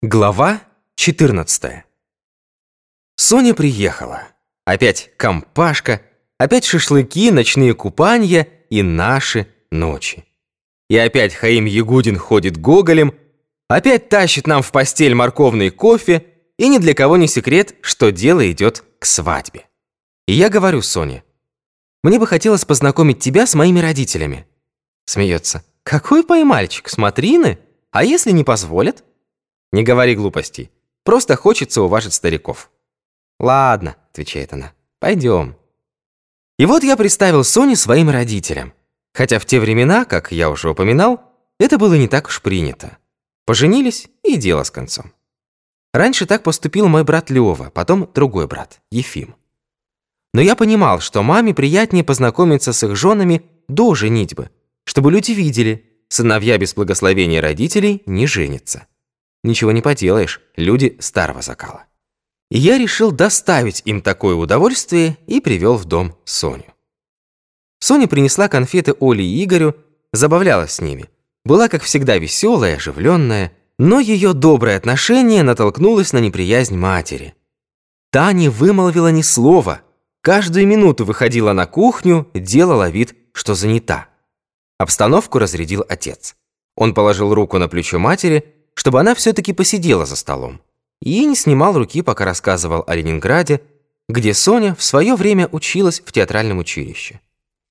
Глава 14 Соня приехала. Опять компашка, опять шашлыки, ночные купания и наши ночи. И опять Хаим Ягудин ходит гоголем, опять тащит нам в постель морковный кофе, и ни для кого не секрет, что дело идет к свадьбе. И я говорю Соне, мне бы хотелось познакомить тебя с моими родителями. Смеется. Какой поймальчик, смотрины? А если не позволят? Не говори глупостей. Просто хочется уважить стариков. Ладно, отвечает она. Пойдем. И вот я представил Соне своим родителям. Хотя в те времена, как я уже упоминал, это было не так уж принято. Поженились и дело с концом. Раньше так поступил мой брат Лёва, потом другой брат, Ефим. Но я понимал, что маме приятнее познакомиться с их женами до женитьбы, чтобы люди видели, сыновья без благословения родителей не женятся. Ничего не поделаешь, люди старого закала. И я решил доставить им такое удовольствие и привел в дом Соню. Соня принесла конфеты Оле и Игорю, забавлялась с ними. Была, как всегда, веселая, оживленная, но ее доброе отношение натолкнулось на неприязнь матери. Та не вымолвила ни слова, каждую минуту выходила на кухню, делала вид, что занята. Обстановку разрядил отец. Он положил руку на плечо матери, чтобы она все-таки посидела за столом. И не снимал руки, пока рассказывал о Ленинграде, где Соня в свое время училась в театральном училище.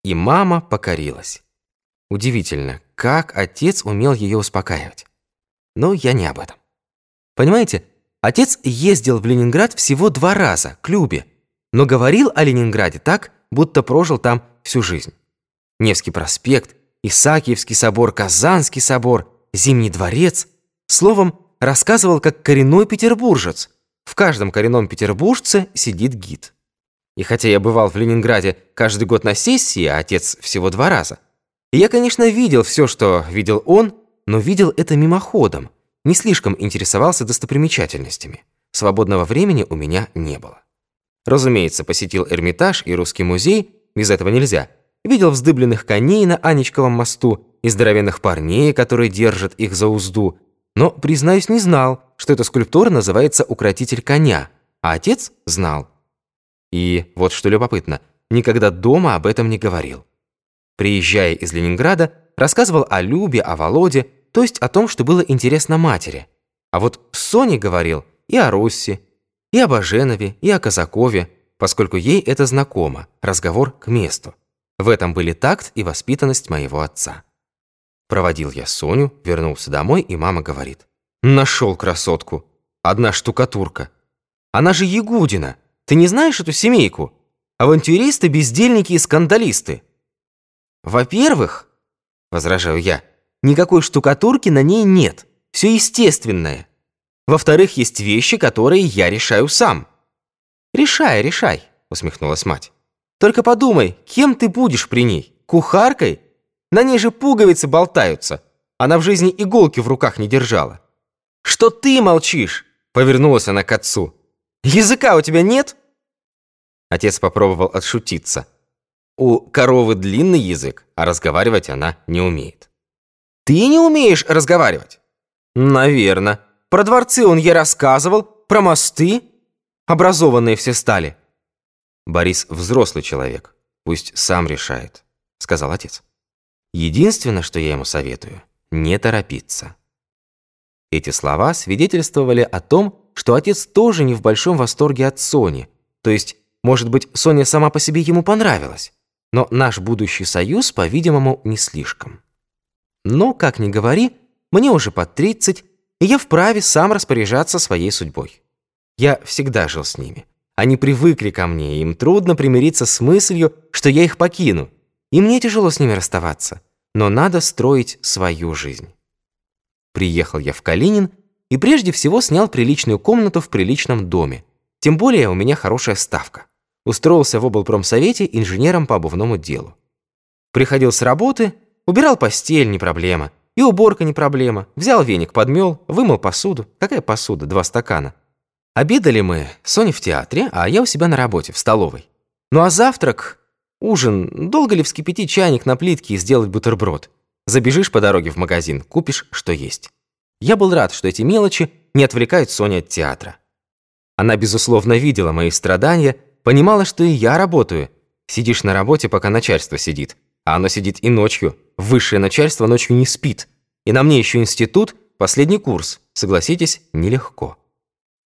И мама покорилась. Удивительно, как отец умел ее успокаивать. Но я не об этом. Понимаете, отец ездил в Ленинград всего два раза, к Любе, но говорил о Ленинграде так, будто прожил там всю жизнь. Невский проспект, Исаакиевский собор, Казанский собор, Зимний дворец – Словом, рассказывал как коренной петербуржец. В каждом коренном петербуржце сидит гид. И хотя я бывал в Ленинграде каждый год на сессии, а отец всего два раза, я, конечно, видел все, что видел он, но видел это мимоходом, не слишком интересовался достопримечательностями. Свободного времени у меня не было. Разумеется, посетил Эрмитаж и Русский музей, без этого нельзя. Видел вздыбленных коней на Анечковом мосту и здоровенных парней, которые держат их за узду, но, признаюсь, не знал, что эта скульптура называется «Укротитель коня», а отец знал. И вот что любопытно, никогда дома об этом не говорил. Приезжая из Ленинграда, рассказывал о Любе, о Володе, то есть о том, что было интересно матери. А вот Соне говорил и о Росси, и о Баженове, и о Казакове, поскольку ей это знакомо, разговор к месту. В этом были такт и воспитанность моего отца. Проводил я Соню, вернулся домой, и мама говорит. Нашел красотку. Одна штукатурка. Она же Ягудина. Ты не знаешь эту семейку? Авантюристы, бездельники и скандалисты. Во-первых, возражаю я, никакой штукатурки на ней нет. Все естественное. Во-вторых, есть вещи, которые я решаю сам. Решай, решай, усмехнулась мать. Только подумай, кем ты будешь при ней? Кухаркой на ней же пуговицы болтаются. Она в жизни иголки в руках не держала. «Что ты молчишь?» — повернулась она к отцу. «Языка у тебя нет?» Отец попробовал отшутиться. У коровы длинный язык, а разговаривать она не умеет. «Ты не умеешь разговаривать?» «Наверно. Про дворцы он ей рассказывал, про мосты. Образованные все стали». «Борис взрослый человек, пусть сам решает», — сказал отец. Единственное, что я ему советую, не торопиться. Эти слова свидетельствовали о том, что отец тоже не в большом восторге от Сони, то есть, может быть, Соня сама по себе ему понравилась, но наш будущий союз, по-видимому, не слишком. Но, как ни говори, мне уже под 30, и я вправе сам распоряжаться своей судьбой. Я всегда жил с ними. Они привыкли ко мне, и им трудно примириться с мыслью, что я их покину, и мне тяжело с ними расставаться но надо строить свою жизнь. Приехал я в Калинин и прежде всего снял приличную комнату в приличном доме. Тем более у меня хорошая ставка. Устроился в облпромсовете инженером по обувному делу. Приходил с работы, убирал постель, не проблема. И уборка не проблема. Взял веник, подмел, вымыл посуду. Какая посуда? Два стакана. Обедали мы, Соня в театре, а я у себя на работе, в столовой. Ну а завтрак... Ужин. Долго ли вскипятить чайник на плитке и сделать бутерброд? Забежишь по дороге в магазин, купишь, что есть. Я был рад, что эти мелочи не отвлекают Соню от театра. Она, безусловно, видела мои страдания, понимала, что и я работаю. Сидишь на работе, пока начальство сидит. А оно сидит и ночью. Высшее начальство ночью не спит. И на мне еще институт, последний курс. Согласитесь, нелегко.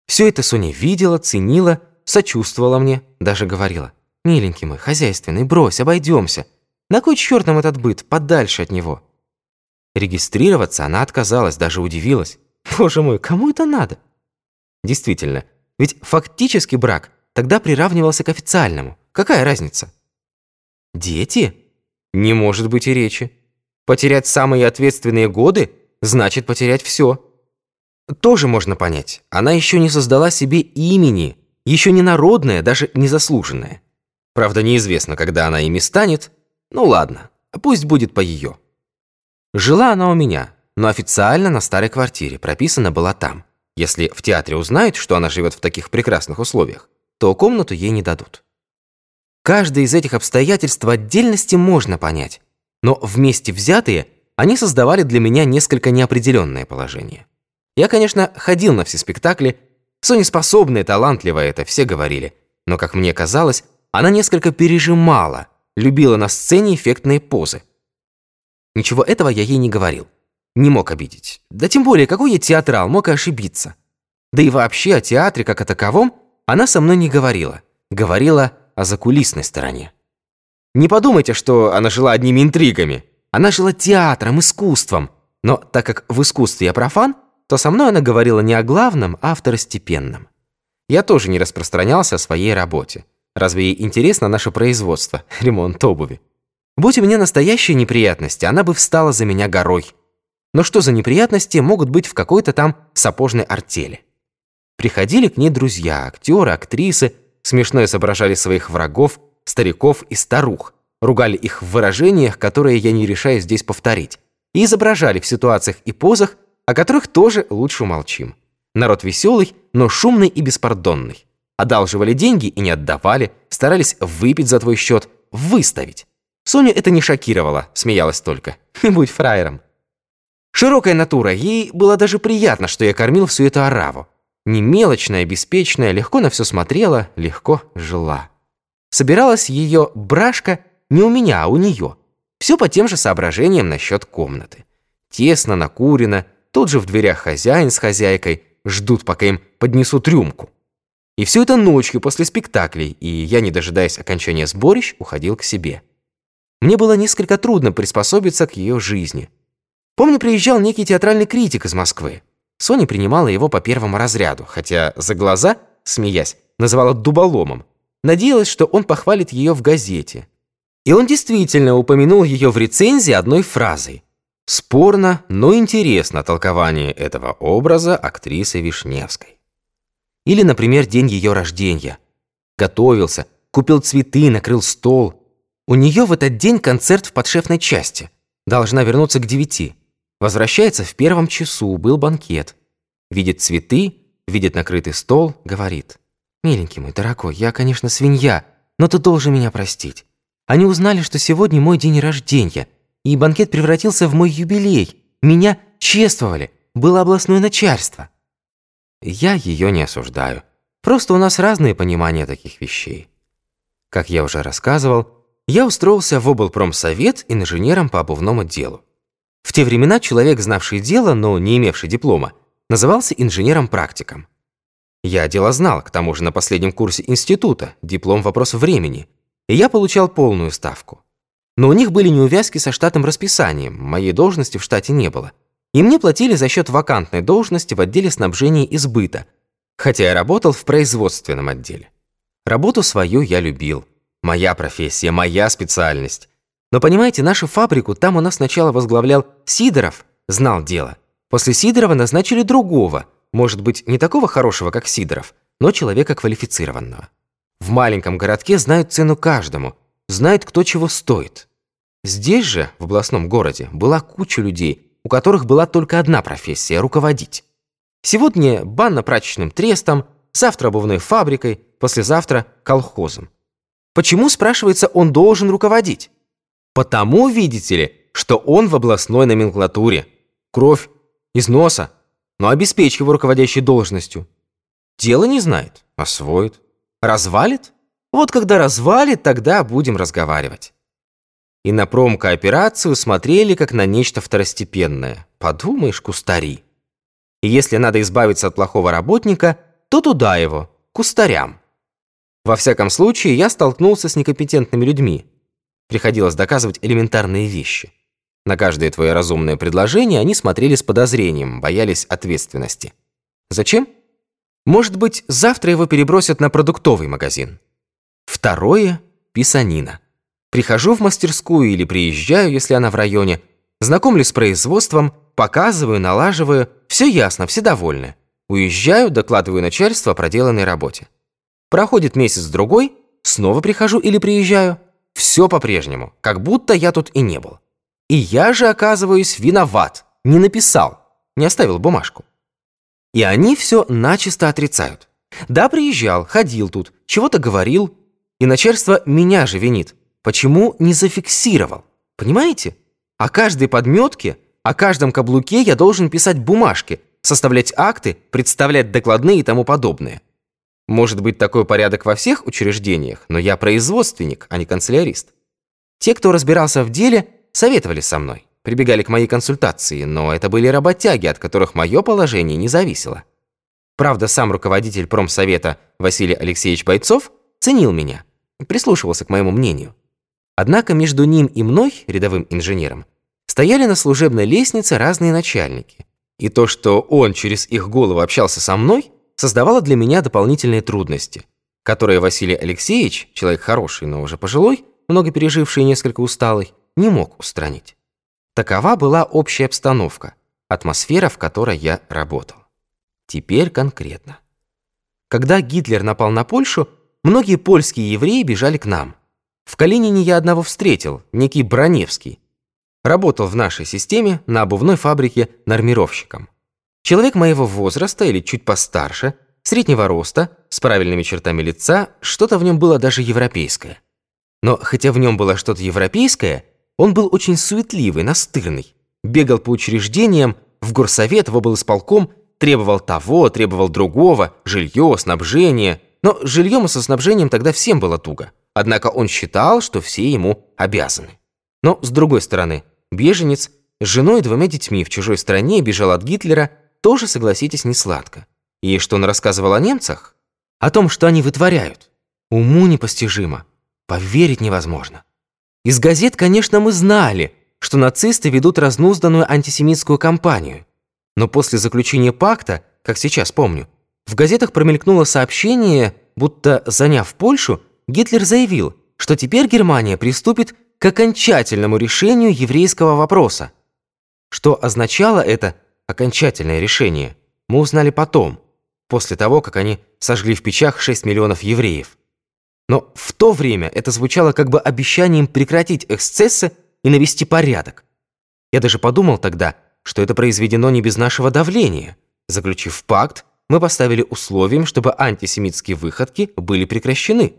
Все это Соня видела, ценила, сочувствовала мне, даже говорила. «Миленький мой, хозяйственный, брось, обойдемся. На кой черт нам этот быт, подальше от него?» Регистрироваться она отказалась, даже удивилась. «Боже мой, кому это надо?» Действительно, ведь фактически брак тогда приравнивался к официальному. Какая разница? Дети? Не может быть и речи. Потерять самые ответственные годы значит потерять все. Тоже можно понять. Она еще не создала себе имени, еще не народное, даже не заслуженное. Правда, неизвестно, когда она ими станет. Ну ладно, пусть будет по ее. Жила она у меня, но официально на старой квартире, прописана была там. Если в театре узнают, что она живет в таких прекрасных условиях, то комнату ей не дадут. Каждое из этих обстоятельств отдельности можно понять, но вместе взятые они создавали для меня несколько неопределенное положение. Я, конечно, ходил на все спектакли, Соня способная, талантливая, это все говорили, но, как мне казалось, она несколько пережимала, любила на сцене эффектные позы. Ничего этого я ей не говорил. Не мог обидеть. Да тем более, какой я театрал, мог и ошибиться. Да и вообще о театре, как о таковом, она со мной не говорила. Говорила о закулисной стороне. Не подумайте, что она жила одними интригами. Она жила театром, искусством. Но так как в искусстве я профан, то со мной она говорила не о главном, а о второстепенном. Я тоже не распространялся о своей работе. Разве ей интересно наше производство, ремонт обуви? Будь у меня настоящие неприятности, она бы встала за меня горой. Но что за неприятности могут быть в какой-то там сапожной артели? Приходили к ней друзья, актеры, актрисы, смешно изображали своих врагов, стариков и старух, ругали их в выражениях, которые я не решаю здесь повторить, и изображали в ситуациях и позах, о которых тоже лучше умолчим. Народ веселый, но шумный и беспардонный. Одалживали деньги и не отдавали, старались выпить за твой счет, выставить. Соню это не шокировало, смеялась только. Не будь фраером. Широкая натура, ей было даже приятно, что я кормил всю эту ораву. Не мелочная, беспечная, легко на все смотрела, легко жила. Собиралась ее брашка не у меня, а у нее. Все по тем же соображениям насчет комнаты. Тесно, накурено, тут же в дверях хозяин с хозяйкой ждут, пока им поднесут рюмку. И все это ночью после спектаклей, и я, не дожидаясь окончания сборищ, уходил к себе. Мне было несколько трудно приспособиться к ее жизни. Помню, приезжал некий театральный критик из Москвы. Соня принимала его по первому разряду, хотя за глаза, смеясь, называла дуболомом. Надеялась, что он похвалит ее в газете. И он действительно упомянул ее в рецензии одной фразой. Спорно, но интересно толкование этого образа актрисы Вишневской. Или, например, день ее рождения. Готовился, купил цветы, накрыл стол. У нее в этот день концерт в подшефной части. Должна вернуться к девяти. Возвращается в первом часу, был банкет. Видит цветы, видит накрытый стол, говорит. «Миленький мой, дорогой, я, конечно, свинья, но ты должен меня простить. Они узнали, что сегодня мой день рождения, и банкет превратился в мой юбилей. Меня чествовали, было областное начальство». Я ее не осуждаю. Просто у нас разные понимания таких вещей. Как я уже рассказывал, я устроился в облпромсовет инженером по обувному делу. В те времена человек, знавший дело, но не имевший диплома, назывался инженером-практиком. Я дело знал, к тому же на последнем курсе института, диплом «Вопрос времени», и я получал полную ставку. Но у них были неувязки со штатным расписанием, моей должности в штате не было. И мне платили за счет вакантной должности в отделе снабжения и сбыта, хотя я работал в производственном отделе. Работу свою я любил. Моя профессия, моя специальность. Но понимаете, нашу фабрику там у нас сначала возглавлял Сидоров, знал дело. После Сидорова назначили другого, может быть, не такого хорошего, как Сидоров, но человека квалифицированного. В маленьком городке знают цену каждому, знают, кто чего стоит. Здесь же, в областном городе, была куча людей, у которых была только одна профессия – руководить. Сегодня банно-прачечным трестом, завтра обувной фабрикой, послезавтра – колхозом. Почему, спрашивается, он должен руководить? Потому, видите ли, что он в областной номенклатуре. Кровь из носа, но обеспечь его руководящей должностью. Дело не знает, освоит. Развалит? Вот когда развалит, тогда будем разговаривать. И на промкооперацию смотрели как на нечто второстепенное. Подумаешь, кустари. И если надо избавиться от плохого работника, то туда его, кустарям. Во всяком случае, я столкнулся с некомпетентными людьми. Приходилось доказывать элементарные вещи. На каждое твое разумное предложение они смотрели с подозрением, боялись ответственности. Зачем? Может быть, завтра его перебросят на продуктовый магазин. Второе – писанина. Прихожу в мастерскую или приезжаю, если она в районе, знакомлюсь с производством, показываю, налаживаю, все ясно, все довольны. Уезжаю, докладываю начальству о проделанной работе. Проходит месяц-другой, снова прихожу или приезжаю. Все по-прежнему, как будто я тут и не был. И я же, оказываюсь, виноват, не написал, не оставил бумажку. И они все начисто отрицают. Да, приезжал, ходил тут, чего-то говорил, и начальство меня же винит. Почему не зафиксировал? Понимаете? О каждой подметке, о каждом каблуке я должен писать бумажки, составлять акты, представлять докладные и тому подобное. Может быть такой порядок во всех учреждениях, но я производственник, а не канцелярист. Те, кто разбирался в деле, советовали со мной, прибегали к моей консультации, но это были работяги, от которых мое положение не зависело. Правда, сам руководитель промсовета Василий Алексеевич Бойцов ценил меня, прислушивался к моему мнению. Однако между ним и мной, рядовым инженером, стояли на служебной лестнице разные начальники. И то, что он через их голову общался со мной – создавало для меня дополнительные трудности, которые Василий Алексеевич, человек хороший, но уже пожилой, много переживший и несколько усталый, не мог устранить. Такова была общая обстановка, атмосфера, в которой я работал. Теперь конкретно. Когда Гитлер напал на Польшу, многие польские евреи бежали к нам. В Калинине я одного встретил, некий Броневский. Работал в нашей системе на обувной фабрике нормировщиком. Человек моего возраста или чуть постарше, среднего роста, с правильными чертами лица, что-то в нем было даже европейское. Но хотя в нем было что-то европейское, он был очень суетливый, настырный. Бегал по учреждениям, в горсовет, в облсполком, требовал того, требовал другого, жилье, снабжение. Но жильем и со снабжением тогда всем было туго. Однако он считал, что все ему обязаны. Но, с другой стороны, беженец с женой и двумя детьми в чужой стране бежал от Гитлера – тоже, согласитесь, не сладко. И что он рассказывал о немцах? О том, что они вытворяют. Уму непостижимо. Поверить невозможно. Из газет, конечно, мы знали, что нацисты ведут разнузданную антисемитскую кампанию. Но после заключения пакта, как сейчас помню, в газетах промелькнуло сообщение, будто, заняв Польшу, Гитлер заявил, что теперь Германия приступит к окончательному решению еврейского вопроса. Что означало это – окончательное решение мы узнали потом, после того, как они сожгли в печах 6 миллионов евреев. Но в то время это звучало как бы обещанием прекратить эксцессы и навести порядок. Я даже подумал тогда, что это произведено не без нашего давления. Заключив пакт, мы поставили условием, чтобы антисемитские выходки были прекращены.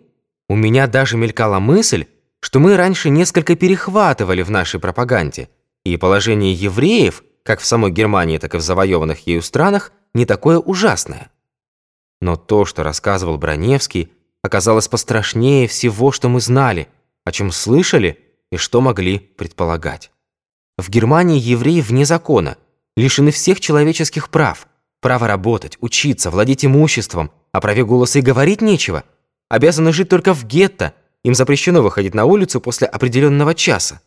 У меня даже мелькала мысль, что мы раньше несколько перехватывали в нашей пропаганде, и положение евреев – как в самой Германии, так и в завоеванных ею странах, не такое ужасное. Но то, что рассказывал Броневский, оказалось пострашнее всего, что мы знали, о чем слышали и что могли предполагать. В Германии евреи вне закона, лишены всех человеческих прав, право работать, учиться, владеть имуществом, о праве голоса и говорить нечего, обязаны жить только в гетто, им запрещено выходить на улицу после определенного часа,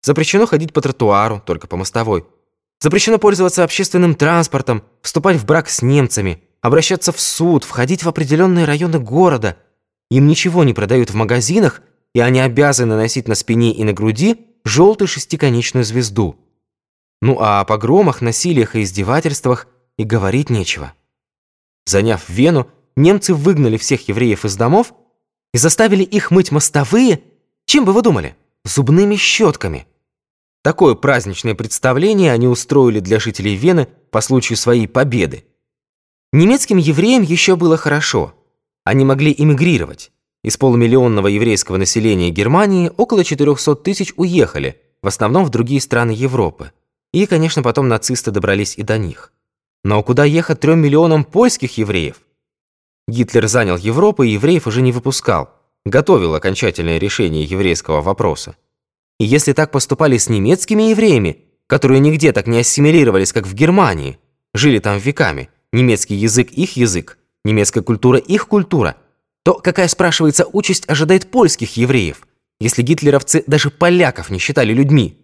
запрещено ходить по тротуару, только по мостовой, Запрещено пользоваться общественным транспортом, вступать в брак с немцами, обращаться в суд, входить в определенные районы города. Им ничего не продают в магазинах, и они обязаны носить на спине и на груди желтую шестиконечную звезду. Ну а о погромах, насилиях и издевательствах и говорить нечего. Заняв Вену, немцы выгнали всех евреев из домов и заставили их мыть мостовые, чем бы вы думали, зубными щетками – Такое праздничное представление они устроили для жителей Вены по случаю своей победы. Немецким евреям еще было хорошо. Они могли эмигрировать. Из полумиллионного еврейского населения Германии около 400 тысяч уехали, в основном в другие страны Европы. И, конечно, потом нацисты добрались и до них. Но куда ехать трем миллионам польских евреев? Гитлер занял Европу и евреев уже не выпускал, готовил окончательное решение еврейского вопроса. И если так поступали с немецкими евреями, которые нигде так не ассимилировались, как в Германии, жили там веками, немецкий язык их язык, немецкая культура их культура, то какая, спрашивается, участь ожидает польских евреев, если гитлеровцы даже поляков не считали людьми?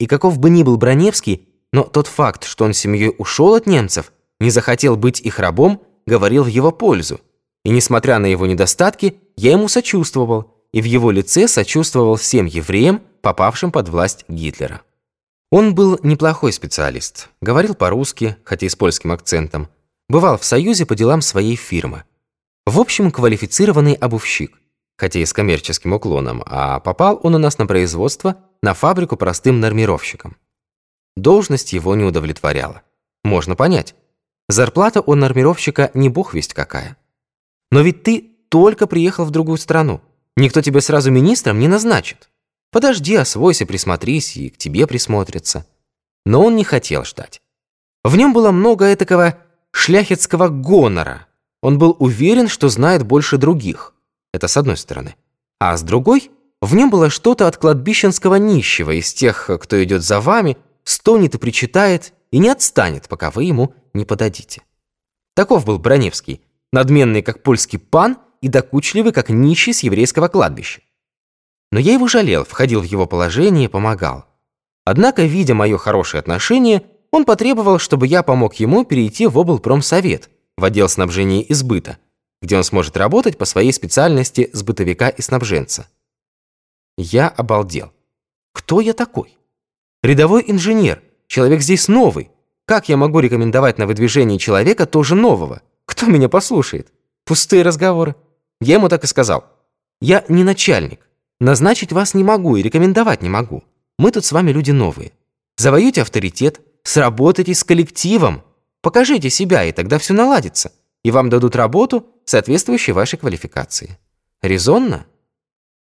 И каков бы ни был Броневский, но тот факт, что он семьей ушел от немцев, не захотел быть их рабом, говорил в его пользу. И несмотря на его недостатки, я ему сочувствовал, и в его лице сочувствовал всем евреям, попавшим под власть Гитлера. Он был неплохой специалист, говорил по-русски, хотя и с польским акцентом, бывал в Союзе по делам своей фирмы. В общем, квалифицированный обувщик, хотя и с коммерческим уклоном, а попал он у нас на производство, на фабрику простым нормировщиком. Должность его не удовлетворяла. Можно понять. Зарплата у нормировщика не бог весть какая. Но ведь ты только приехал в другую страну. Никто тебя сразу министром не назначит. Подожди, освойся, присмотрись, и к тебе присмотрятся. Но он не хотел ждать. В нем было много этакого шляхетского гонора – он был уверен, что знает больше других. Это с одной стороны. А с другой, в нем было что-то от кладбищенского нищего, из тех, кто идет за вами, стонет и причитает, и не отстанет, пока вы ему не подадите. Таков был Броневский, надменный, как польский пан, и докучливый, как нищий с еврейского кладбища. Но я его жалел, входил в его положение и помогал. Однако, видя мое хорошее отношение, он потребовал, чтобы я помог ему перейти в облпромсовет, в отдел снабжения и сбыта, где он сможет работать по своей специальности сбытовика и снабженца. Я обалдел. Кто я такой? Рядовой инженер, человек здесь новый. Как я могу рекомендовать на выдвижение человека тоже нового? Кто меня послушает? Пустые разговоры. Я ему так и сказал. Я не начальник. Назначить вас не могу и рекомендовать не могу. Мы тут с вами люди новые. Завоюйте авторитет, сработайте с коллективом, Покажите себя, и тогда все наладится, и вам дадут работу, соответствующую вашей квалификации. Резонно?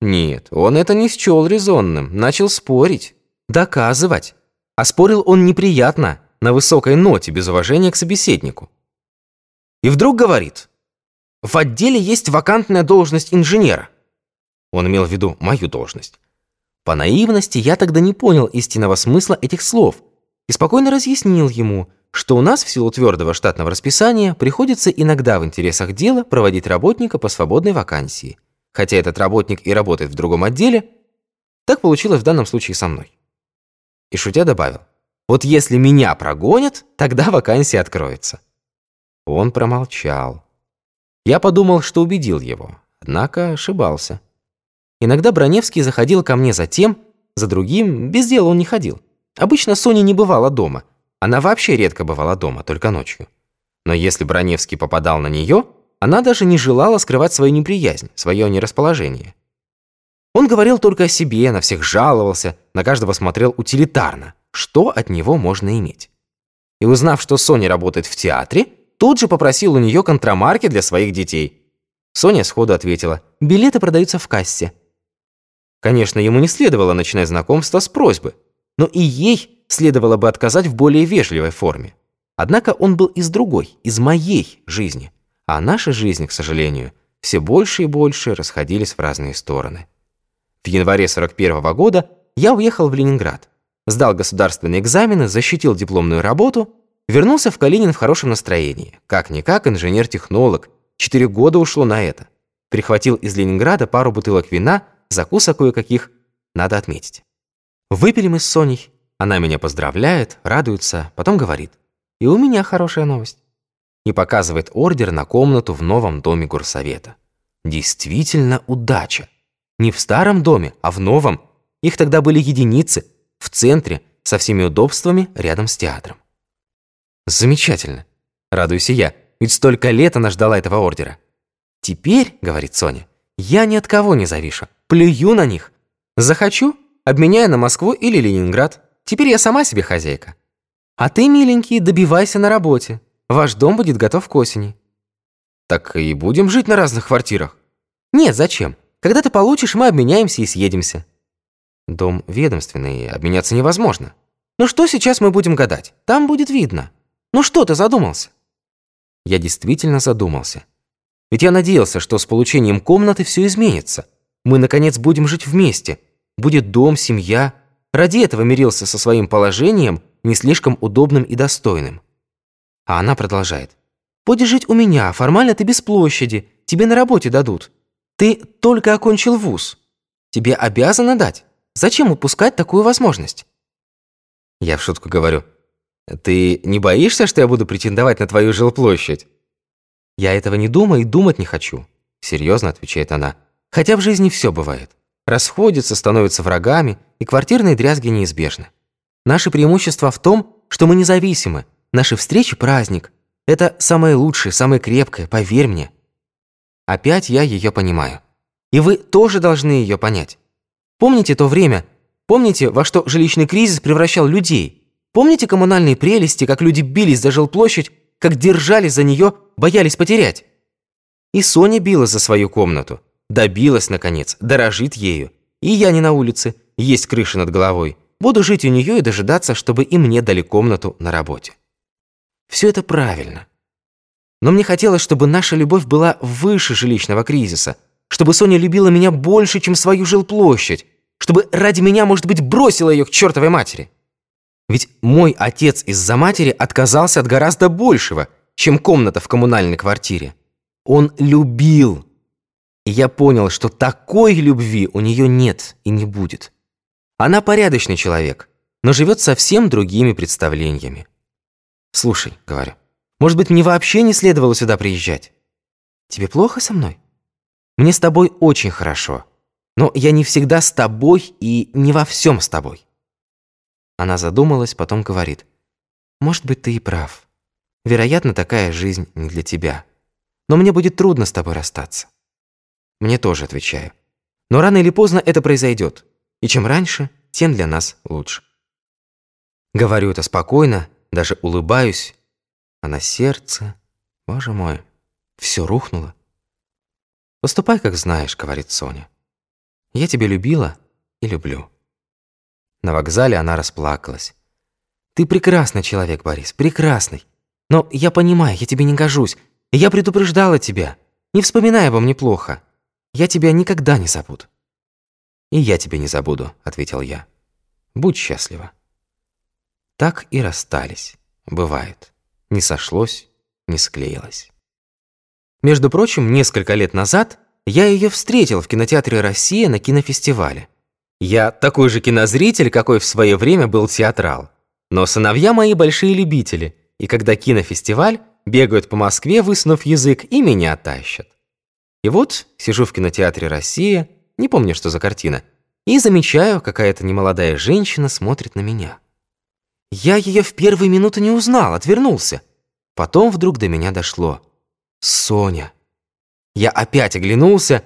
Нет, он это не счел резонным, начал спорить, доказывать. А спорил он неприятно, на высокой ноте, без уважения к собеседнику. И вдруг говорит, в отделе есть вакантная должность инженера. Он имел в виду мою должность. По наивности я тогда не понял истинного смысла этих слов и спокойно разъяснил ему, что у нас в силу твердого штатного расписания приходится иногда в интересах дела проводить работника по свободной вакансии. Хотя этот работник и работает в другом отделе, так получилось в данном случае со мной. И шутя добавил, вот если меня прогонят, тогда вакансия откроется. Он промолчал. Я подумал, что убедил его, однако ошибался. Иногда Броневский заходил ко мне за тем, за другим, без дела он не ходил. Обычно Соня не бывала дома – она вообще редко бывала дома, только ночью. Но если Броневский попадал на нее, она даже не желала скрывать свою неприязнь, свое нерасположение. Он говорил только о себе, на всех жаловался, на каждого смотрел утилитарно, что от него можно иметь. И узнав, что Соня работает в театре, тут же попросил у нее контрамарки для своих детей. Соня сходу ответила, билеты продаются в кассе. Конечно, ему не следовало начинать знакомство с просьбы, но и ей следовало бы отказать в более вежливой форме. Однако он был из другой, из моей жизни. А наши жизни, к сожалению, все больше и больше расходились в разные стороны. Январе 41 -го года я уехал в Ленинград, сдал государственные экзамены, защитил дипломную работу, вернулся в Калинин в хорошем настроении. Как-никак инженер-технолог, четыре года ушло на это. Прихватил из Ленинграда пару бутылок вина, закусок кое-каких, надо отметить. Выпили мы с Соней, она меня поздравляет, радуется, потом говорит. И у меня хорошая новость. И показывает ордер на комнату в новом доме горсовета. Действительно удача. Не в старом доме, а в новом. Их тогда были единицы, в центре, со всеми удобствами, рядом с театром. Замечательно. Радуюсь я, ведь столько лет она ждала этого ордера. Теперь, говорит Соня, я ни от кого не завишу, плюю на них. Захочу, обменяю на Москву или Ленинград. Теперь я сама себе хозяйка. А ты, миленький, добивайся на работе. Ваш дом будет готов к осени. Так и будем жить на разных квартирах. Нет, зачем? Когда ты получишь, мы обменяемся и съедемся. Дом ведомственный, обменяться невозможно. Ну что сейчас мы будем гадать? Там будет видно. Ну что ты задумался?» Я действительно задумался. Ведь я надеялся, что с получением комнаты все изменится. Мы, наконец, будем жить вместе. Будет дом, семья. Ради этого мирился со своим положением, не слишком удобным и достойным. А она продолжает. «Будешь жить у меня, формально ты без площади, тебе на работе дадут. Ты только окончил вуз. Тебе обязаны дать. Зачем упускать такую возможность?» Я в шутку говорю. «Ты не боишься, что я буду претендовать на твою жилплощадь?» «Я этого не думаю и думать не хочу», — серьезно отвечает она. «Хотя в жизни все бывает. Расходятся, становятся врагами, и квартирные дрязги неизбежны. Наше преимущество в том, что мы независимы. Наши встречи – праздник. Это самое лучшее, самое крепкое, поверь мне. Опять я ее понимаю. И вы тоже должны ее понять. Помните то время? Помните, во что жилищный кризис превращал людей? Помните коммунальные прелести, как люди бились за жилплощадь, как держались за нее, боялись потерять? И Соня била за свою комнату. Добилась, наконец, дорожит ею. И я не на улице, есть крыша над головой. Буду жить у нее и дожидаться, чтобы и мне дали комнату на работе. Все это правильно. Но мне хотелось, чтобы наша любовь была выше жилищного кризиса, чтобы Соня любила меня больше, чем свою жилплощадь, чтобы ради меня, может быть, бросила ее к чертовой матери. Ведь мой отец из-за матери отказался от гораздо большего, чем комната в коммунальной квартире. Он любил. И я понял, что такой любви у нее нет и не будет. Она порядочный человек, но живет совсем другими представлениями. «Слушай», — говорю, — «может быть, мне вообще не следовало сюда приезжать? Тебе плохо со мной? Мне с тобой очень хорошо, но я не всегда с тобой и не во всем с тобой». Она задумалась, потом говорит, «Может быть, ты и прав. Вероятно, такая жизнь не для тебя. Но мне будет трудно с тобой расстаться». Мне тоже отвечаю. «Но рано или поздно это произойдет, и чем раньше, тем для нас лучше». Говорю это спокойно, даже улыбаюсь, а на сердце, боже мой, все рухнуло. «Поступай, как знаешь», — говорит Соня. «Я тебя любила и люблю». На вокзале она расплакалась. «Ты прекрасный человек, Борис, прекрасный. Но я понимаю, я тебе не гожусь. Я предупреждала тебя. Не вспоминай обо мне плохо. Я тебя никогда не забуду». «И я тебя не забуду», — ответил я. «Будь счастлива». Так и расстались. Бывает. Не сошлось, не склеилось. Между прочим, несколько лет назад я ее встретил в кинотеатре «Россия» на кинофестивале. Я такой же кинозритель, какой в свое время был театрал. Но сыновья мои большие любители, и когда кинофестиваль, бегают по Москве, высунув язык, и меня тащат. И вот сижу в кинотеатре «Россия», не помню, что за картина, и замечаю, какая-то немолодая женщина смотрит на меня. Я ее в первые минуты не узнал, отвернулся. Потом вдруг до меня дошло. Соня. Я опять оглянулся.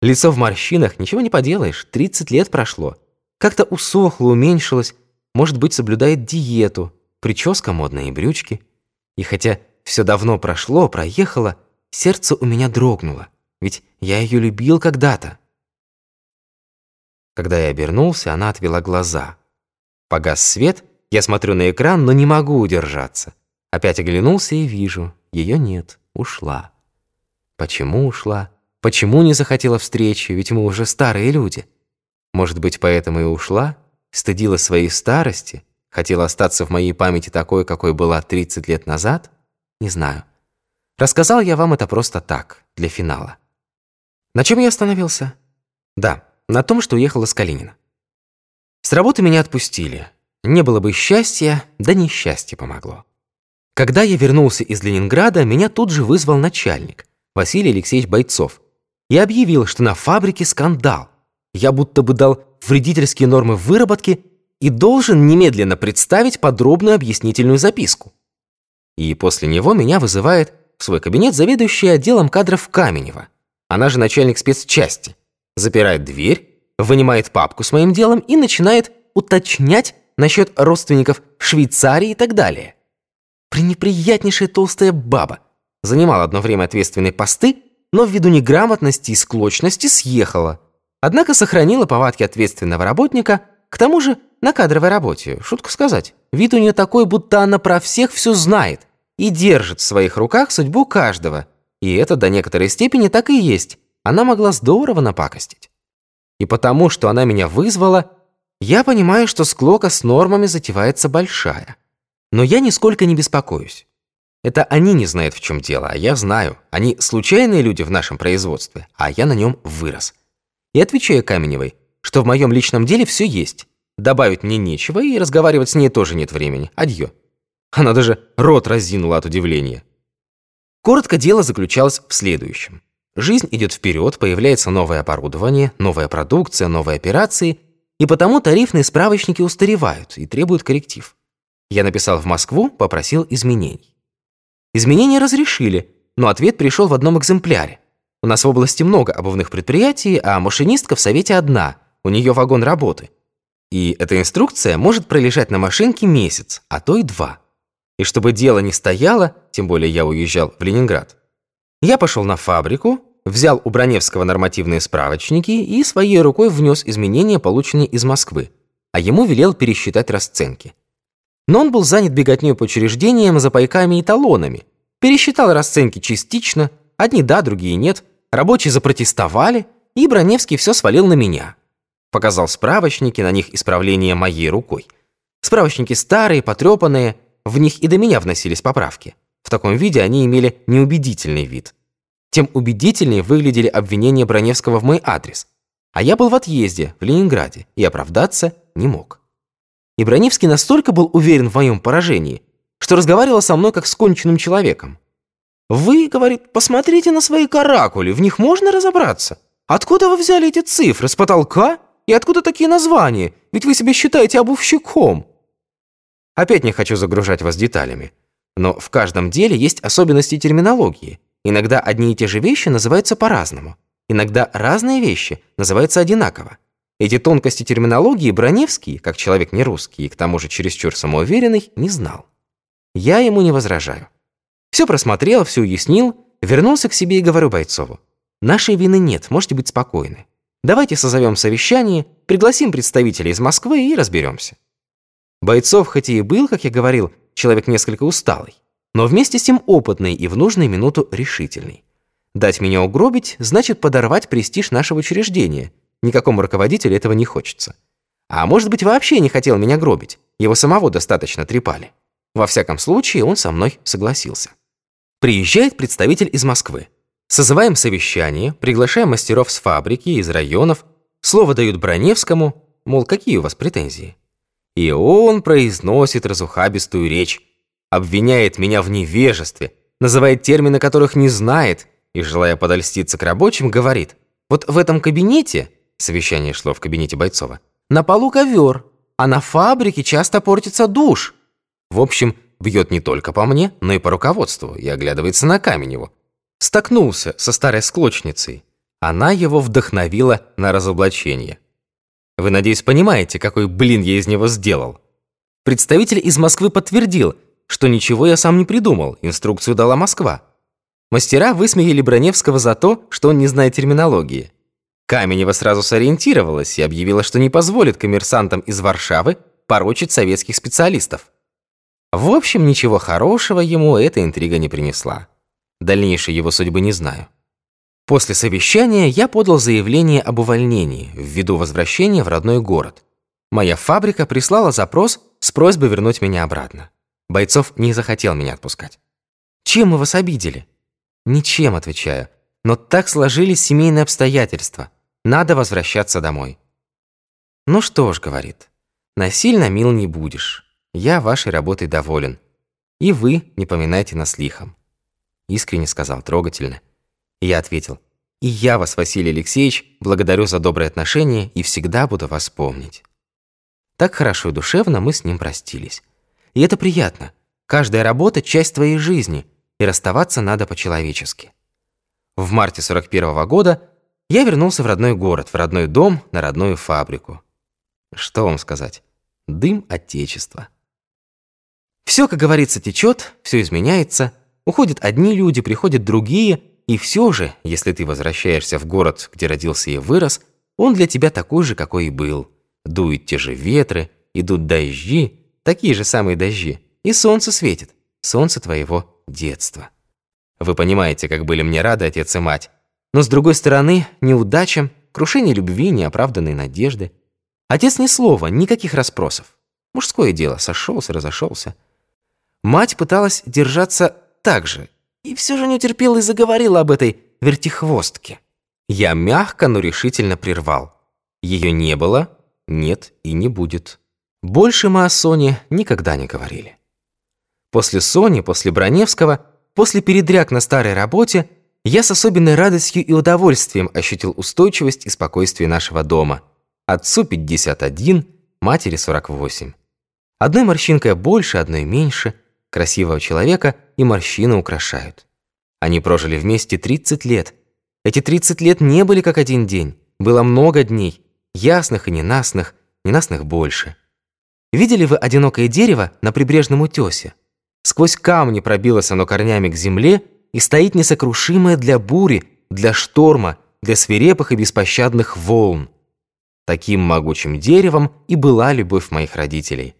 Лицо в морщинах, ничего не поделаешь, 30 лет прошло. Как-то усохло, уменьшилось, может быть, соблюдает диету, прическа модные брючки. И хотя все давно прошло, проехало, сердце у меня дрогнуло, ведь я ее любил когда-то. Когда я обернулся, она отвела глаза. Погас свет — я смотрю на экран, но не могу удержаться. Опять оглянулся и вижу, ее нет, ушла. Почему ушла? Почему не захотела встречи, ведь мы уже старые люди? Может быть, поэтому и ушла? Стыдила своей старости? Хотела остаться в моей памяти такой, какой была 30 лет назад? Не знаю. Рассказал я вам это просто так, для финала. На чем я остановился? Да, на том, что уехала с Калинина. С работы меня отпустили. Не было бы счастья, да несчастье помогло. Когда я вернулся из Ленинграда, меня тут же вызвал начальник, Василий Алексеевич Бойцов, и объявил, что на фабрике скандал. Я будто бы дал вредительские нормы выработки и должен немедленно представить подробную объяснительную записку. И после него меня вызывает в свой кабинет заведующая отделом кадров Каменева, она же начальник спецчасти, запирает дверь, вынимает папку с моим делом и начинает уточнять насчет родственников Швейцарии и так далее. Пренеприятнейшая толстая баба. Занимала одно время ответственные посты, но ввиду неграмотности и склочности съехала. Однако сохранила повадки ответственного работника, К тому же на кадровой работе, шутку сказать, вид у нее такой, будто она про всех все знает и держит в своих руках судьбу каждого. И это до некоторой степени так и есть. Она могла здорово напакостить. И потому, что она меня вызвала, я понимаю, что склока с нормами затевается большая. Но я нисколько не беспокоюсь. Это они не знают, в чем дело, а я знаю. Они случайные люди в нашем производстве, а я на нем вырос. И отвечаю Каменевой, что в моем личном деле все есть. Добавить мне нечего, и разговаривать с ней тоже нет времени. Адьё. Она даже рот разинула от удивления. Коротко дело заключалось в следующем. Жизнь идет вперед, появляется новое оборудование, новая продукция, новые операции, и потому тарифные справочники устаревают и требуют корректив. Я написал в Москву, попросил изменений. Изменения разрешили, но ответ пришел в одном экземпляре. У нас в области много обувных предприятий, а машинистка в совете одна, у нее вагон работы. И эта инструкция может пролежать на машинке месяц, а то и два. И чтобы дело не стояло, тем более я уезжал в Ленинград, я пошел на фабрику, взял у Броневского нормативные справочники и своей рукой внес изменения, полученные из Москвы, а ему велел пересчитать расценки. Но он был занят беготней по учреждениям за пайками и талонами. Пересчитал расценки частично, одни да, другие нет. Рабочие запротестовали, и Броневский все свалил на меня. Показал справочники, на них исправление моей рукой. Справочники старые, потрепанные, в них и до меня вносились поправки. В таком виде они имели неубедительный вид. Тем убедительнее выглядели обвинения Броневского в мой адрес. А я был в отъезде, в Ленинграде, и оправдаться не мог. И Броневский настолько был уверен в моем поражении, что разговаривал со мной как с конченным человеком. «Вы, — говорит, — посмотрите на свои каракули, в них можно разобраться. Откуда вы взяли эти цифры, с потолка? И откуда такие названия? Ведь вы себя считаете обувщиком». Опять не хочу загружать вас деталями. Но в каждом деле есть особенности терминологии. Иногда одни и те же вещи называются по-разному. Иногда разные вещи называются одинаково. Эти тонкости терминологии Броневский, как человек не русский и к тому же чересчур самоуверенный, не знал. Я ему не возражаю. Все просмотрел, все уяснил, вернулся к себе и говорю Бойцову. Нашей вины нет, можете быть спокойны. Давайте созовем совещание, пригласим представителей из Москвы и разберемся. Бойцов, хоть и был, как я говорил, человек несколько усталый, но вместе с тем опытный и в нужную минуту решительный. Дать меня угробить значит подорвать престиж нашего учреждения – Никакому руководителю этого не хочется. А может быть, вообще не хотел меня гробить. Его самого достаточно трепали. Во всяком случае, он со мной согласился. Приезжает представитель из Москвы. Созываем совещание, приглашаем мастеров с фабрики, из районов. Слово дают Броневскому, мол, какие у вас претензии. И он произносит разухабистую речь. Обвиняет меня в невежестве, называет термины, которых не знает, и, желая подольститься к рабочим, говорит, вот в этом кабинете Совещание шло в кабинете Бойцова. «На полу ковер, а на фабрике часто портится душ». В общем, бьет не только по мне, но и по руководству и оглядывается на Каменеву. Столкнулся со старой склочницей. Она его вдохновила на разоблачение. Вы, надеюсь, понимаете, какой блин я из него сделал. Представитель из Москвы подтвердил, что ничего я сам не придумал, инструкцию дала Москва. Мастера высмеяли Броневского за то, что он не знает терминологии. Каменева сразу сориентировалась и объявила, что не позволит коммерсантам из Варшавы порочить советских специалистов. В общем, ничего хорошего ему эта интрига не принесла. Дальнейшей его судьбы не знаю. После совещания я подал заявление об увольнении ввиду возвращения в родной город. Моя фабрика прислала запрос с просьбой вернуть меня обратно. Бойцов не захотел меня отпускать. «Чем мы вас обидели?» «Ничем», — отвечаю. «Но так сложились семейные обстоятельства. Надо возвращаться домой. Ну что ж, говорит, насильно мил не будешь. Я вашей работой доволен. И вы не поминайте нас лихом. Искренне сказал, трогательно. И я ответил, и я вас, Василий Алексеевич, благодарю за добрые отношения и всегда буду вас помнить. Так хорошо и душевно мы с ним простились. И это приятно. Каждая работа – часть твоей жизни, и расставаться надо по-человечески. В марте 41 -го года я вернулся в родной город, в родной дом, на родную фабрику. Что вам сказать? Дым Отечества. Все, как говорится, течет, все изменяется, уходят одни люди, приходят другие, и все же, если ты возвращаешься в город, где родился и вырос, он для тебя такой же, какой и был. Дуют те же ветры, идут дожди, такие же самые дожди. И солнце светит, солнце твоего детства. Вы понимаете, как были мне рады отец и мать. Но с другой стороны, неудачам, крушение любви, неоправданные надежды. Отец ни слова, никаких расспросов. Мужское дело, сошелся, разошелся. Мать пыталась держаться так же, и все же не утерпела и заговорила об этой вертихвостке. Я мягко, но решительно прервал. Ее не было, нет и не будет. Больше мы о Соне никогда не говорили. После Сони, после Броневского, после передряг на старой работе, я с особенной радостью и удовольствием ощутил устойчивость и спокойствие нашего дома. Отцу 51, матери 48. Одной морщинкой больше, одной меньше. Красивого человека и морщины украшают. Они прожили вместе 30 лет. Эти 30 лет не были как один день. Было много дней, ясных и ненастных, ненастных больше. Видели вы одинокое дерево на прибрежном утёсе? Сквозь камни пробилось оно корнями к земле и стоит несокрушимое для бури, для шторма, для свирепых и беспощадных волн. Таким могучим деревом и была любовь моих родителей.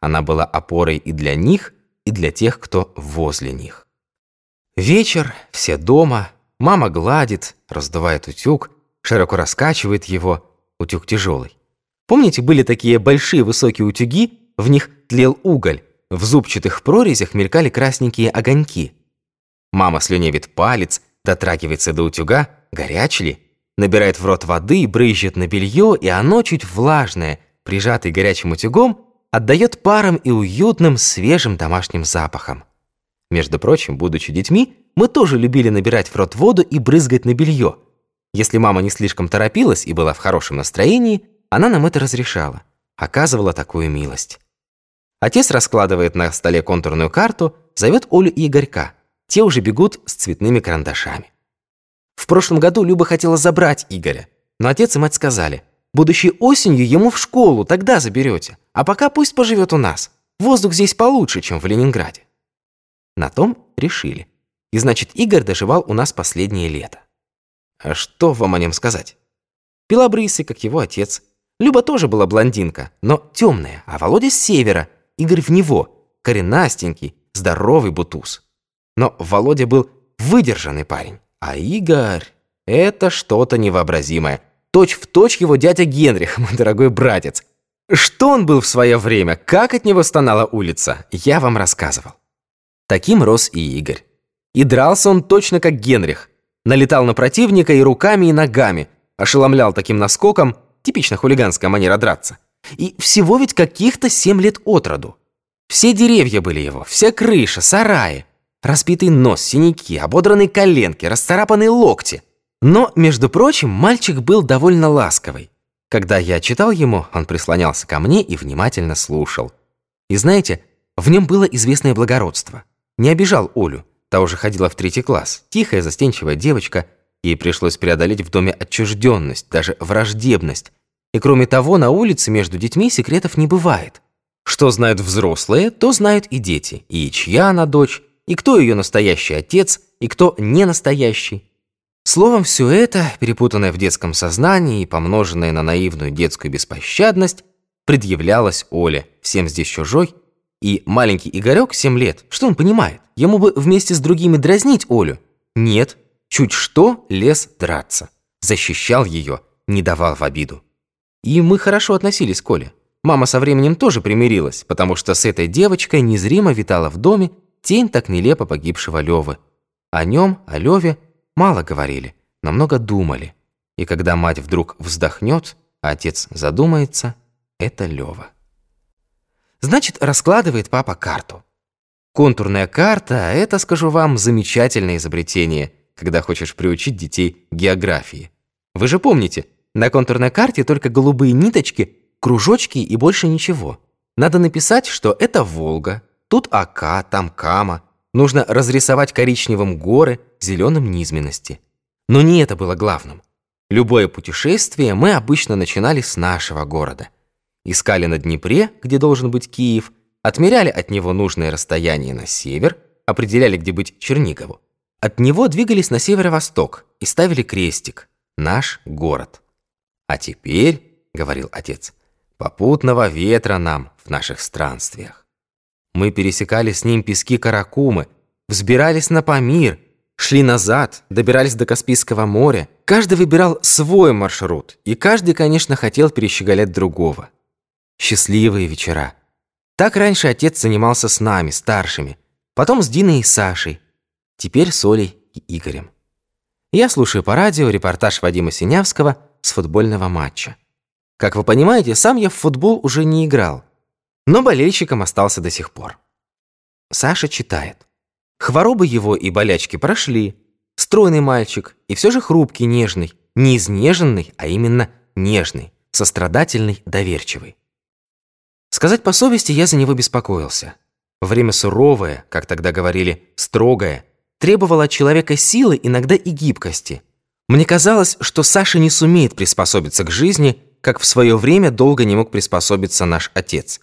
Она была опорой и для них, и для тех, кто возле них. Вечер, все дома, мама гладит, раздувает утюг, широко раскачивает его, утюг тяжелый. Помните, были такие большие высокие утюги, в них тлел уголь, в зубчатых прорезях мелькали красненькие огоньки. Мама слюневит палец, дотрагивается до утюга, горяч ли, набирает в рот воды, брызжет на белье, и оно, чуть влажное, прижатый горячим утюгом, отдает паром и уютным, свежим домашним запахом. Между прочим, будучи детьми, мы тоже любили набирать в рот воду и брызгать на белье. Если мама не слишком торопилась и была в хорошем настроении, она нам это разрешала, оказывала такую милость. Отец раскладывает на столе контурную карту, зовет Олю и Игорька. Те уже бегут с цветными карандашами. В прошлом году Люба хотела забрать Игоря, но отец и мать сказали, будущей осенью ему в школу, тогда заберете, а пока пусть поживет у нас. Воздух здесь получше, чем в Ленинграде. На том решили. И значит, Игорь доживал у нас последнее лето. А что вам о нем сказать? Белобрысый, как его отец, Люба тоже была блондинка, но темная, а Володя с севера, Игорь в него, коренастенький, здоровый бутуз. Но Володя был выдержанный парень, а Игорь — это что-то невообразимое. Точь в точь его дядя Генрих, мой дорогой братец. Что он был в свое время, как от него стонала улица, я вам рассказывал. Таким рос и Игорь. И дрался он точно как Генрих. Налетал на противника и руками, и ногами, ошеломлял таким наскоком, Типично хулиганская манера драться. И всего ведь каких-то семь лет от роду. Все деревья были его, вся крыша, сараи. Разбитый нос, синяки, ободранные коленки, расцарапанные локти. Но, между прочим, мальчик был довольно ласковый. Когда я читал ему, он прислонялся ко мне и внимательно слушал. И знаете, в нем было известное благородство. Не обижал Олю, та уже ходила в третий класс, тихая, застенчивая девочка – Ей пришлось преодолеть в доме отчужденность, даже враждебность. И кроме того, на улице между детьми секретов не бывает. Что знают взрослые, то знают и дети. И чья она дочь, и кто ее настоящий отец, и кто не настоящий. Словом, все это, перепутанное в детском сознании и помноженное на наивную детскую беспощадность, предъявлялось Оле, всем здесь чужой, и маленький Игорек, 7 лет, что он понимает? Ему бы вместе с другими дразнить Олю. Нет, Чуть что лез драться. Защищал ее, не давал в обиду. И мы хорошо относились к Коле. Мама со временем тоже примирилась, потому что с этой девочкой незримо витала в доме тень так нелепо погибшего Левы. О нем, о Леве, мало говорили, но много думали. И когда мать вдруг вздохнет, а отец задумается, это Лева. Значит, раскладывает папа карту. Контурная карта – это, скажу вам, замечательное изобретение – когда хочешь приучить детей географии. Вы же помните, на контурной карте только голубые ниточки, кружочки и больше ничего. Надо написать, что это Волга, тут Ака, там Кама. Нужно разрисовать коричневым горы, зеленым низменности. Но не это было главным. Любое путешествие мы обычно начинали с нашего города. Искали на Днепре, где должен быть Киев, отмеряли от него нужное расстояние на север, определяли, где быть Чернигову. От него двигались на северо-восток и ставили крестик «Наш город». «А теперь», — говорил отец, попутного ветра нам в наших странствиях. Мы пересекали с ним пески Каракумы, взбирались на Памир, шли назад, добирались до Каспийского моря. Каждый выбирал свой маршрут, и каждый, конечно, хотел перещеголять другого. Счастливые вечера. Так раньше отец занимался с нами, старшими, потом с Диной и Сашей, теперь с Олей и Игорем. Я слушаю по радио репортаж Вадима Синявского с футбольного матча. Как вы понимаете, сам я в футбол уже не играл, но болельщиком остался до сих пор. Саша читает. Хворобы его и болячки прошли. Стройный мальчик и все же хрупкий, нежный. Не изнеженный, а именно нежный, сострадательный, доверчивый. Сказать по совести, я за него беспокоился. Время суровое, как тогда говорили, строгое, требовало от человека силы, иногда и гибкости. Мне казалось, что Саша не сумеет приспособиться к жизни, как в свое время долго не мог приспособиться наш отец.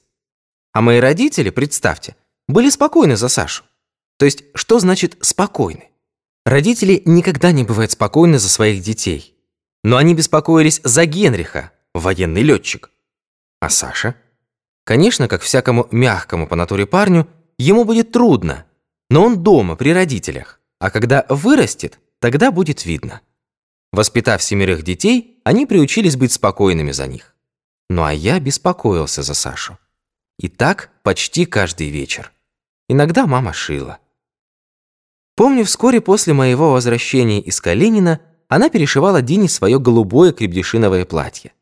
А мои родители, представьте, были спокойны за Сашу. То есть, что значит «спокойны»? Родители никогда не бывают спокойны за своих детей. Но они беспокоились за Генриха, военный летчик. А Саша? Конечно, как всякому мягкому по натуре парню, ему будет трудно, но он дома, при родителях. А когда вырастет, тогда будет видно. Воспитав семерых детей, они приучились быть спокойными за них. Ну а я беспокоился за Сашу. И так почти каждый вечер. Иногда мама шила. Помню, вскоре после моего возвращения из Калинина она перешивала Дине свое голубое крепдешиновое платье.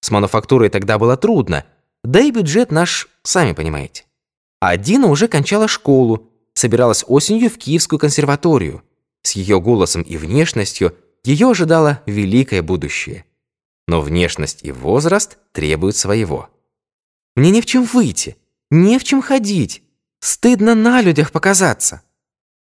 С мануфактурой тогда было трудно, да и бюджет наш, сами понимаете. А Дина уже кончала школу, собиралась осенью в Киевскую консерваторию. С ее голосом и внешностью ее ожидало великое будущее. Но внешность и возраст требуют своего. Мне не в чем выйти, не в чем ходить. Стыдно на людях показаться.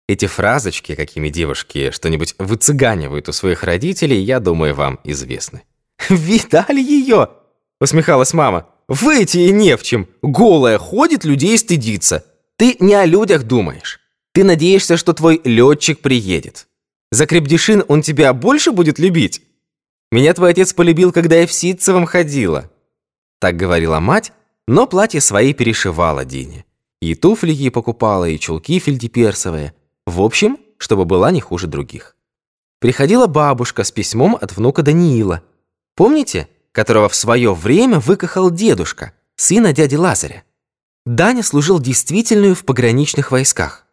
Эти фразочки, какими девушки что-нибудь выцыганивают у своих родителей, я думаю, вам известны. «Видали ее?» — усмехалась мама. «Выйти и не в чем. Голая ходит, людей стыдится. Ты не о людях думаешь. Ты надеешься, что твой летчик приедет. За крепдешин он тебя больше будет любить? Меня твой отец полюбил, когда я в Ситцевом ходила». Так говорила мать, но платье свои перешивала Дине. И туфли ей покупала, и чулки фельдеперсовые. В общем, чтобы была не хуже других. Приходила бабушка с письмом от внука Даниила. Помните, которого в свое время выкахал дедушка, сына дяди Лазаря? Даня служил действительную в пограничных войсках.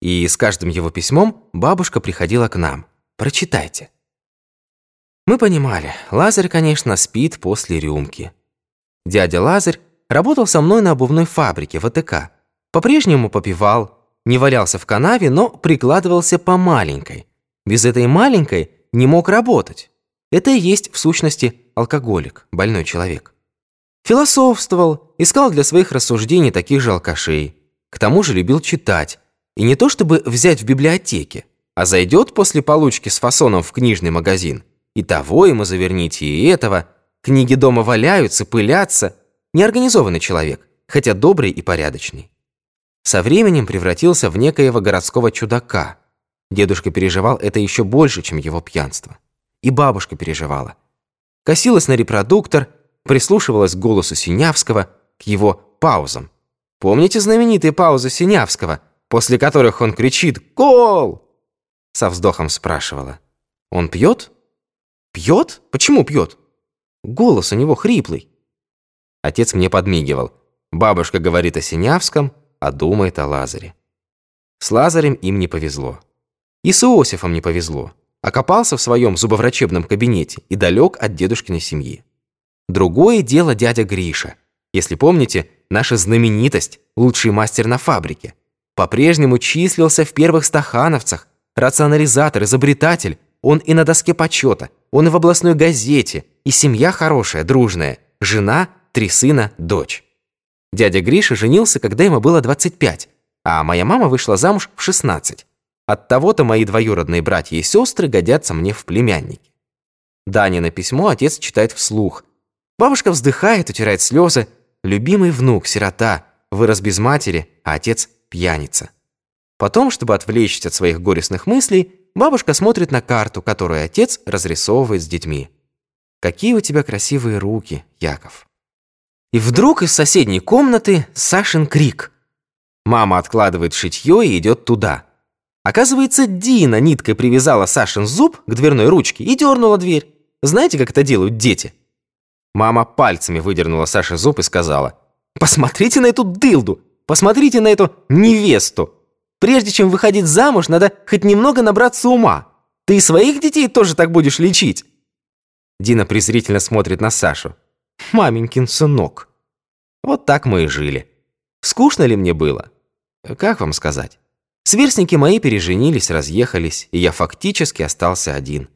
И с каждым его письмом бабушка приходила к нам. Прочитайте. Мы понимали, Лазарь, конечно, спит после рюмки. Дядя Лазарь работал со мной на обувной фабрике в АТК. По-прежнему попивал, не валялся в канаве, но прикладывался по маленькой. Без этой маленькой не мог работать. Это и есть, в сущности, алкоголик, больной человек. Философствовал, искал для своих рассуждений таких же алкашей. К тому же любил читать. И не то чтобы взять в библиотеке, а зайдет после получки с фасоном в книжный магазин. И того ему заверните, и этого. Книги дома валяются, пылятся. Неорганизованный человек, хотя добрый и порядочный. Со временем превратился в некоего городского чудака. Дедушка переживал это еще больше, чем его пьянство. И бабушка переживала. Косилась на репродуктор – прислушивалась к голосу Синявского, к его паузам. Помните знаменитые паузы Синявского, после которых он кричит «Гол!» Со вздохом спрашивала. «Он пьет? Пьет? Почему пьет? Голос у него хриплый». Отец мне подмигивал. Бабушка говорит о Синявском, а думает о Лазаре. С Лазарем им не повезло. И с Иосифом не повезло. Окопался в своем зубоврачебном кабинете и далек от дедушкиной семьи. Другое дело дядя Гриша. Если помните, наша знаменитость, лучший мастер на фабрике. По-прежнему числился в первых стахановцах, рационализатор, изобретатель. Он и на доске почета, он и в областной газете, и семья хорошая, дружная, жена, три сына, дочь. Дядя Гриша женился, когда ему было 25, а моя мама вышла замуж в 16. От того-то мои двоюродные братья и сестры годятся мне в племянники. Данина письмо отец читает вслух, Бабушка вздыхает, утирает слезы. Любимый внук, сирота, вырос без матери, а отец пьяница. Потом, чтобы отвлечься от своих горестных мыслей, бабушка смотрит на карту, которую отец разрисовывает с детьми. «Какие у тебя красивые руки, Яков!» И вдруг из соседней комнаты Сашин крик. Мама откладывает шитье и идет туда. Оказывается, Дина ниткой привязала Сашин зуб к дверной ручке и дернула дверь. Знаете, как это делают дети? Мама пальцами выдернула Саше зуб и сказала, «Посмотрите на эту дылду! Посмотрите на эту невесту! Прежде чем выходить замуж, надо хоть немного набраться ума. Ты и своих детей тоже так будешь лечить!» Дина презрительно смотрит на Сашу. «Маменькин сынок!» Вот так мы и жили. Скучно ли мне было? Как вам сказать? Сверстники мои переженились, разъехались, и я фактически остался один.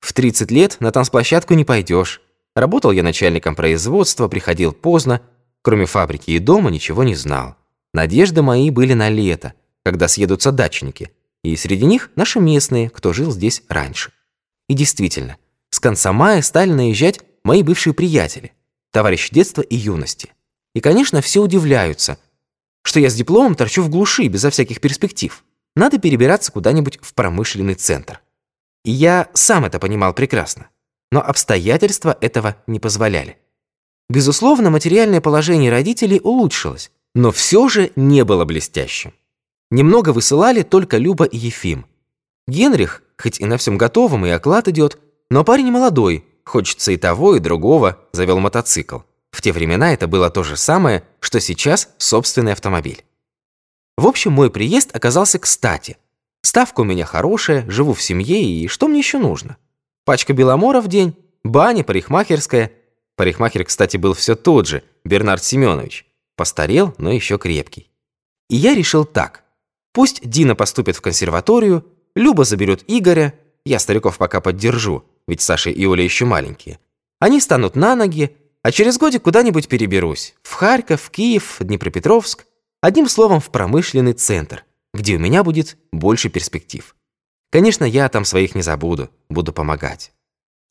В 30 лет на танцплощадку не пойдешь. Работал я начальником производства, приходил поздно, кроме фабрики и дома ничего не знал. Надежды мои были на лето, когда съедутся дачники, и среди них наши местные, кто жил здесь раньше. И действительно, с конца мая стали наезжать мои бывшие приятели, товарищи детства и юности. И, конечно, все удивляются – что я с дипломом торчу в глуши, безо всяких перспектив. Надо перебираться куда-нибудь в промышленный центр. И я сам это понимал прекрасно. Но обстоятельства этого не позволяли. Безусловно, материальное положение родителей улучшилось, но все же не было блестящим. Немного высылали только Люба и Ефим. Генрих, хоть и на всем готовом, и оклад идет, но парень молодой, хочется и того, и другого, завел мотоцикл. В те времена это было то же самое, что сейчас собственный автомобиль. В общем, мой приезд оказался кстати. Ставка у меня хорошая, живу в семье, и что мне еще нужно? Пачка беломора в день, баня, парикмахерская. Парикмахер, кстати, был все тот же, Бернард Семенович. Постарел, но еще крепкий. И я решил так. Пусть Дина поступит в консерваторию, Люба заберет Игоря, я стариков пока поддержу, ведь Саша и Оля еще маленькие. Они станут на ноги, а через годик куда-нибудь переберусь. В Харьков, в Киев, Днепропетровск. Одним словом, в промышленный центр, где у меня будет больше перспектив. Конечно, я там своих не забуду, буду помогать.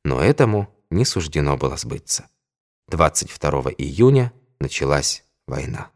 Но этому не суждено было сбыться. 22 июня началась война.